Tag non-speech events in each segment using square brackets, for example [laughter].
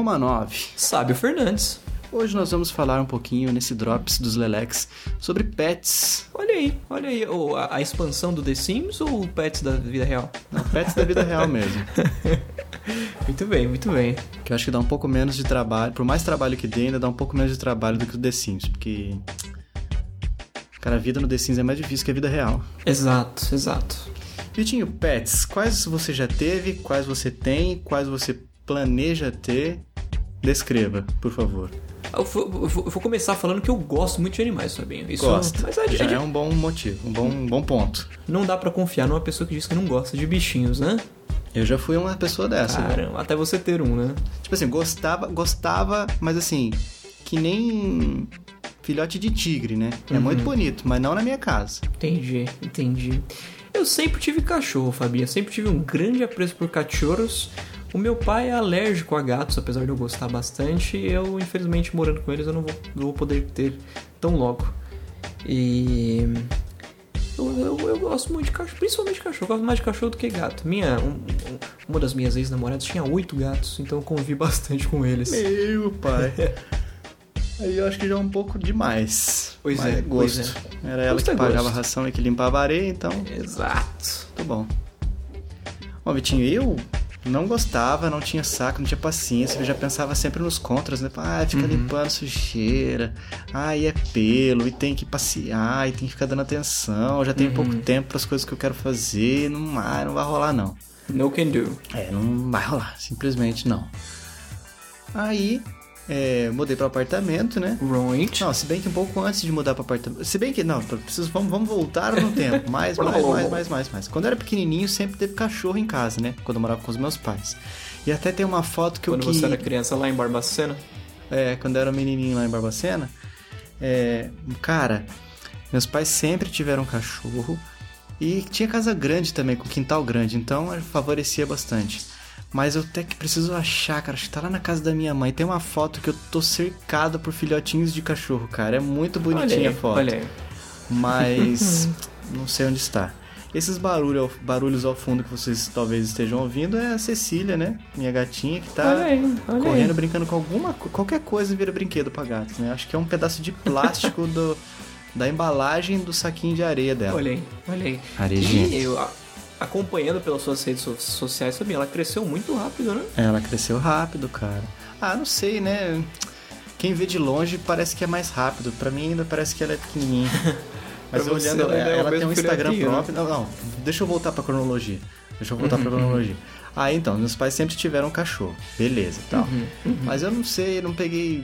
Romanov. Sábio Fernandes. Hoje nós vamos falar um pouquinho nesse Drops dos Lelex sobre pets. Olha aí, olha aí, ou a, a expansão do The Sims ou o Pets da vida real? Não, pets da vida real mesmo. [laughs] muito bem, muito bem. Que eu acho que dá um pouco menos de trabalho, por mais trabalho que dê, ainda dá um pouco menos de trabalho do que o The Sims, porque. Cara, a vida no The Sims é mais difícil que a vida real. Exato, exato. Vitinho, pets, quais você já teve, quais você tem, quais você planeja ter? Descreva, por favor. Eu vou, eu vou, começar falando que eu gosto muito de animais, Fabinho. Isso Gosta. Mas é, Já é, é um bom motivo, um bom, um bom ponto. Não dá para confiar numa pessoa que diz que não gosta de bichinhos, né? Eu já fui uma pessoa dessa. Caramba, né? até você ter um, né? Tipo assim, gostava, gostava, mas assim, que nem filhote de tigre, né? É uhum. muito bonito, mas não na minha casa. Entendi, entendi. Eu sempre tive cachorro, Fabinho. Eu sempre tive um grande apreço por cachorros. O meu pai é alérgico a gatos, apesar de eu gostar bastante. Eu, infelizmente, morando com eles, eu não vou, não vou poder ter tão logo. E. Eu, eu, eu, gosto muito de cachorro, principalmente de cachorro. Eu gosto mais de cachorro do que gato. Minha, um, uma das minhas ex-namoradas tinha oito gatos, então eu convivi [laughs] bastante com eles. Meu pai. [laughs] Aí eu acho que já é um pouco demais. Pois Mas é, gosto. É. Era ela gosto que é pagava a ração e que limpava a areia, então. Exato. Tudo bom. Bom, Vitinho, eu não gostava, não tinha saco, não tinha paciência, eu já pensava sempre nos contras, né? Ah, fica uhum. limpando sujeira, ah, e é pelo, e tem que passear, e tem que ficar dando atenção, já tenho uhum. pouco tempo para as coisas que eu quero fazer, não, ah, não vai rolar não. No can do. É, não vai rolar, simplesmente não. Aí é, mudei para apartamento, né? Right. Não, se bem que um pouco antes de mudar para apartamento. Se bem que, não, preciso, vamos, vamos voltar no tempo. [laughs] Mais, mais, mais, mais, mais, mais. Quando eu era pequenininho, sempre teve cachorro em casa, né? Quando eu morava com os meus pais. E até tem uma foto que quando eu Quando você era criança lá em Barbacena? É, quando eu era menininho lá em Barbacena. É, cara, meus pais sempre tiveram cachorro. E tinha casa grande também, com quintal grande. Então favorecia bastante. Mas eu até que preciso achar, cara. Acho que tá lá na casa da minha mãe. Tem uma foto que eu tô cercado por filhotinhos de cachorro, cara. É muito bonitinha a foto. Olha aí. Mas [laughs] não sei onde está. Esses barulho, barulhos ao fundo que vocês talvez estejam ouvindo é a Cecília, né? Minha gatinha que tá olha aí, olha correndo, aí. brincando com alguma qualquer coisa vira brinquedo para gatos, né? Acho que é um pedaço de plástico [laughs] do, da embalagem do saquinho de areia dela. Olha aí. Arejinha. E eu, acompanhando pelas suas redes sociais também, ela cresceu muito rápido, né? Ela cresceu rápido, cara. Ah, não sei, né? Quem vê de longe parece que é mais rápido. Para mim ainda parece que ela é pequenininha. [laughs] Mas olhando, ela, ela, ela tem um Instagram né? próprio. Né? Não, não, deixa eu voltar pra cronologia. Deixa eu voltar uhum, pra cronologia. Ah, então, meus pais sempre tiveram um cachorro. Beleza, tal. Uhum, uhum. Mas eu não sei, não peguei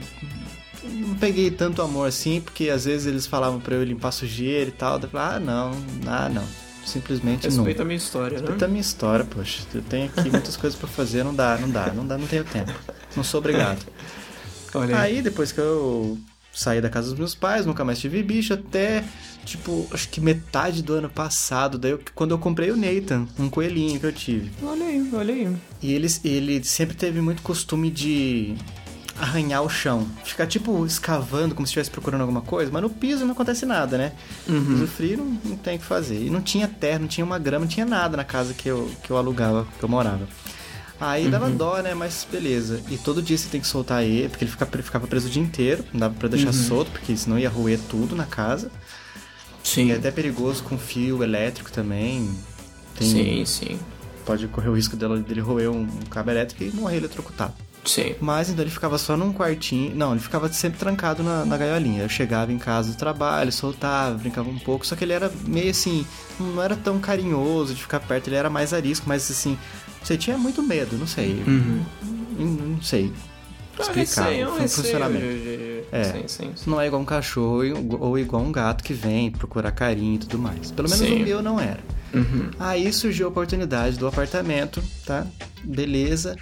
não peguei tanto amor assim, porque às vezes eles falavam para eu limpar sujeira e tal. Eu falava, ah, não, ah, não simplesmente Respeita não. Respeita a minha história, Respeita né? a minha história, poxa. Eu tenho aqui muitas coisas para fazer, não dá, não dá, não dá, não tenho tempo. Não sou obrigado. [laughs] Olha aí. aí, depois que eu saí da casa dos meus pais, nunca mais tive bicho, até, tipo, acho que metade do ano passado, daí eu, quando eu comprei o Nathan, um coelhinho que eu tive. Olha aí, olha aí. E ele, ele sempre teve muito costume de arranhar o chão. Ficar tipo escavando como se estivesse procurando alguma coisa, mas no piso não acontece nada, né? Uhum. Piso frio não, não tem o que fazer. E não tinha terra, não tinha uma grama, não tinha nada na casa que eu, que eu alugava, que eu morava. Aí uhum. dava dó, né? Mas beleza. E todo dia você tem que soltar ele, porque ele ficava, ficava preso o dia inteiro. Não dava pra deixar uhum. solto, porque senão ia roer tudo na casa. Sim. E é até perigoso com fio elétrico também. Tem, sim, sim. Pode correr o risco dele, dele roer um, um cabo elétrico e morrer eletrocutado. Sim. Mas então ele ficava só num quartinho. Não, ele ficava sempre trancado na, na gaiolinha. Eu chegava em casa do trabalho, soltava, brincava um pouco. Só que ele era meio assim, não era tão carinhoso de ficar perto, ele era mais arisco, mas assim, você tinha muito medo, não sei. Uhum. Não, não sei explicar é o funcionamento. É, sim, sim, sim. não é igual um cachorro ou igual um gato que vem procurar carinho e tudo mais. Pelo menos o meu não era. Uhum. Aí surgiu a oportunidade do apartamento, tá? Beleza.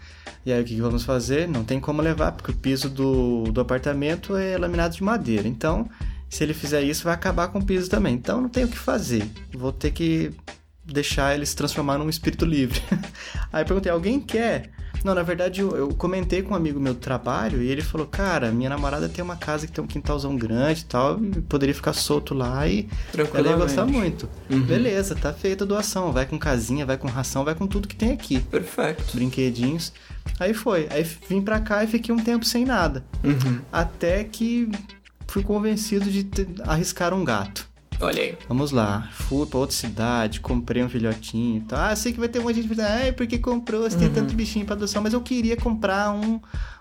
E aí o que vamos fazer? Não tem como levar, porque o piso do, do apartamento é laminado de madeira. Então, se ele fizer isso, vai acabar com o piso também. Então não tem o que fazer. Vou ter que deixar ele se transformar num espírito livre. [laughs] aí eu perguntei, alguém quer Não, na verdade eu, eu, comentei com um amigo meu do trabalho e ele falou: Cara, minha namorada tem uma casa que tem um quintalzão grande e tal, e poderia ficar solto lá e ela ia gostar muito. Uhum. Beleza, tá feita a doação. Vai com casinha, vai com ração, vai com tudo que tem aqui. Perfeito. Brinquedinhos. Aí foi. Aí vim pra cá e fiquei um tempo sem nada. Uhum. Até que fui convencido de ter, arriscar um gato. Olha aí. Vamos lá. Fui pra outra cidade, comprei um filhotinho e tal. Ah, sei que vai ter um monte de gente pensando, ai, por que comprou? Você uhum. tem tanto bichinho pra adoção. Mas eu queria comprar um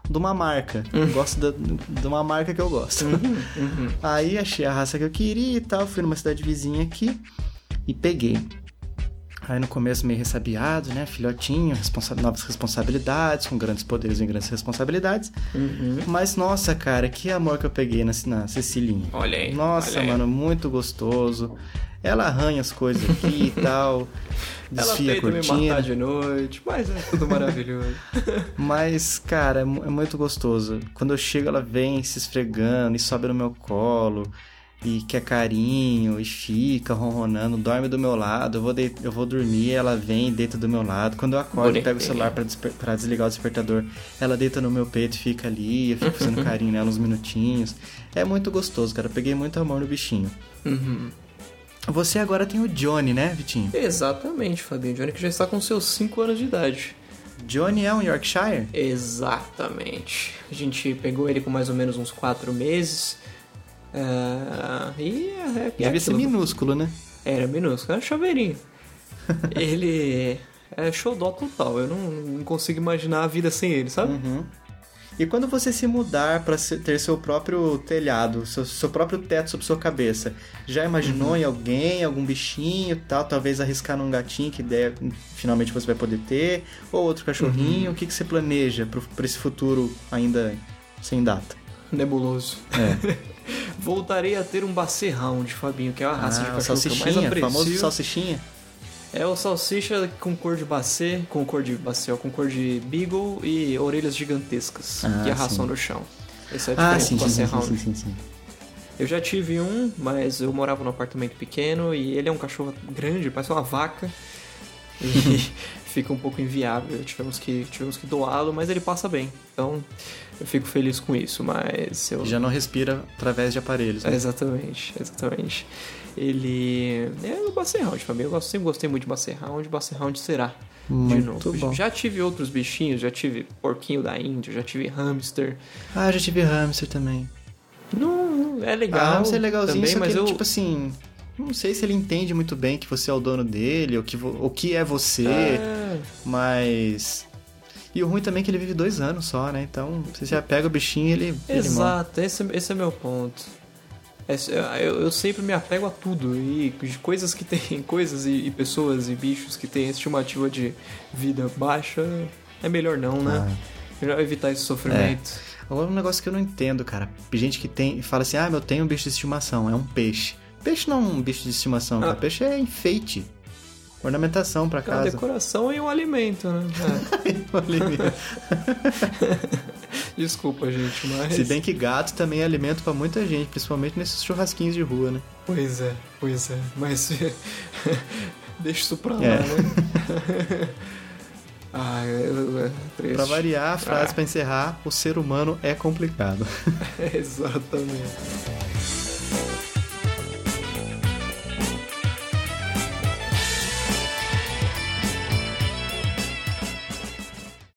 de uma marca. Uhum. Eu gosto da, de uma marca que eu gosto. Uhum. uhum. [laughs] Aí achei a raça que eu queria e tal. Fui numa cidade vizinha aqui e peguei. Aí no começo meio ressabiado, né? Filhotinho, responsa novas responsabilidades, com grandes poderes e grandes responsabilidades. Uhum. Mas, nossa, cara, que amor que eu peguei na, na Cecilinha. Olha aí. Nossa, olha mano, muito gostoso. Ela arranha as coisas aqui e [laughs] tal. Desfia Ela a cortina. me matar de noite, mas é tudo maravilhoso. [laughs] mas, cara, é, é muito gostoso. Quando eu chego, ela vem se esfregando e sobe no meu colo e quer carinho e fica ronronando, dorme do meu lado, eu vou, de... eu vou dormir, ela vem e deita do meu lado. Quando eu acordo, eu pego o celular para desper... desligar o despertador, ela deita no meu peito e fica ali, eu fico fazendo carinho nela uns minutinhos. É muito gostoso, cara. Eu peguei muito amor no bichinho. Uhum. Você agora tem o Johnny, né, Vitinho? Exatamente, Fabinho. Johnny que já está com seus 5 anos de idade. Johnny é um Yorkshire? Exatamente. A gente pegou ele com mais ou menos uns 4 meses. Uh, e é, é Devia ser minúsculo, né? Era minúsculo, era chaveirinho. [laughs] ele é xodó total, eu não, não, consigo imaginar a vida sem ele, sabe? Uhum. E quando você se mudar para ter seu próprio telhado, seu, seu, próprio teto sobre sua cabeça, já imaginou uhum. em alguém, algum bichinho tal? Talvez arriscar num gatinho que ideia finalmente você vai poder ter? Ou outro cachorrinho? Uhum. O que, que você planeja para esse futuro ainda sem data? Nebuloso. É. [laughs] voltarei a ter um Basset Hound, Fabinho, que é a raça ah, de cachorro que eu mais aprecio. famoso salsichinha? É o salsicha com cor de Basset, com cor de Basset, com cor de Beagle e orelhas gigantescas, ah, que arrastam no chão. Esse é ah, sim, sim, sim, sim, sim, sim. Eu já tive um, mas eu morava num apartamento pequeno e ele é um cachorro grande, parece uma vaca. E [laughs] fica um pouco inviável. Tivemos que, tivemos que doá-lo, mas ele passa bem. Então eu fico feliz com isso, mas eu... Já não respira através de aparelhos, né? Exatamente, exatamente. Ele é o Basset família. Eu sempre gostei muito de Basset Hound, Basset Hound será. Muito de novo. Bom. Já tive outros bichinhos, já tive porquinho da Índia, já tive hamster. Ah, já tive hamster também. Não, é legal. Ah, hamster é legalzinho, também, mas ele, eu... tipo assim, não sei se ele entende muito bem que você é o dono dele, ou que, o que é você, é... mas. E o ruim também é que ele vive dois anos só, né? Então, você já pega o bichinho e ele. Exato, ele esse, esse é meu ponto. Eu, eu, sempre me apego a tudo e coisas que tem [laughs] coisas e, e, pessoas e bichos que têm estimativa de vida baixa é melhor não, né? Ah. Melhor evitar esse sofrimento. É. Agora um negócio que eu não entendo, cara. Gente que tem fala assim: "Ah, eu tenho um bicho de estimação, é um peixe". Peixe não é um bicho de estimação, ah. Peixe é enfeite. Ornamentação para casa. É decoração e um alimento, né? [laughs] É. um alimento. [laughs] Desculpa, gente, mas. Se bem que gato também é alimento para muita gente, principalmente nesses churrasquinhos de rua, né? Pois é, pois é. Mas. [laughs] Deixa isso pra lá, é. né? ah, eu, eu, pra variar a frase ah. para encerrar, o ser humano é complicado. Exatamente.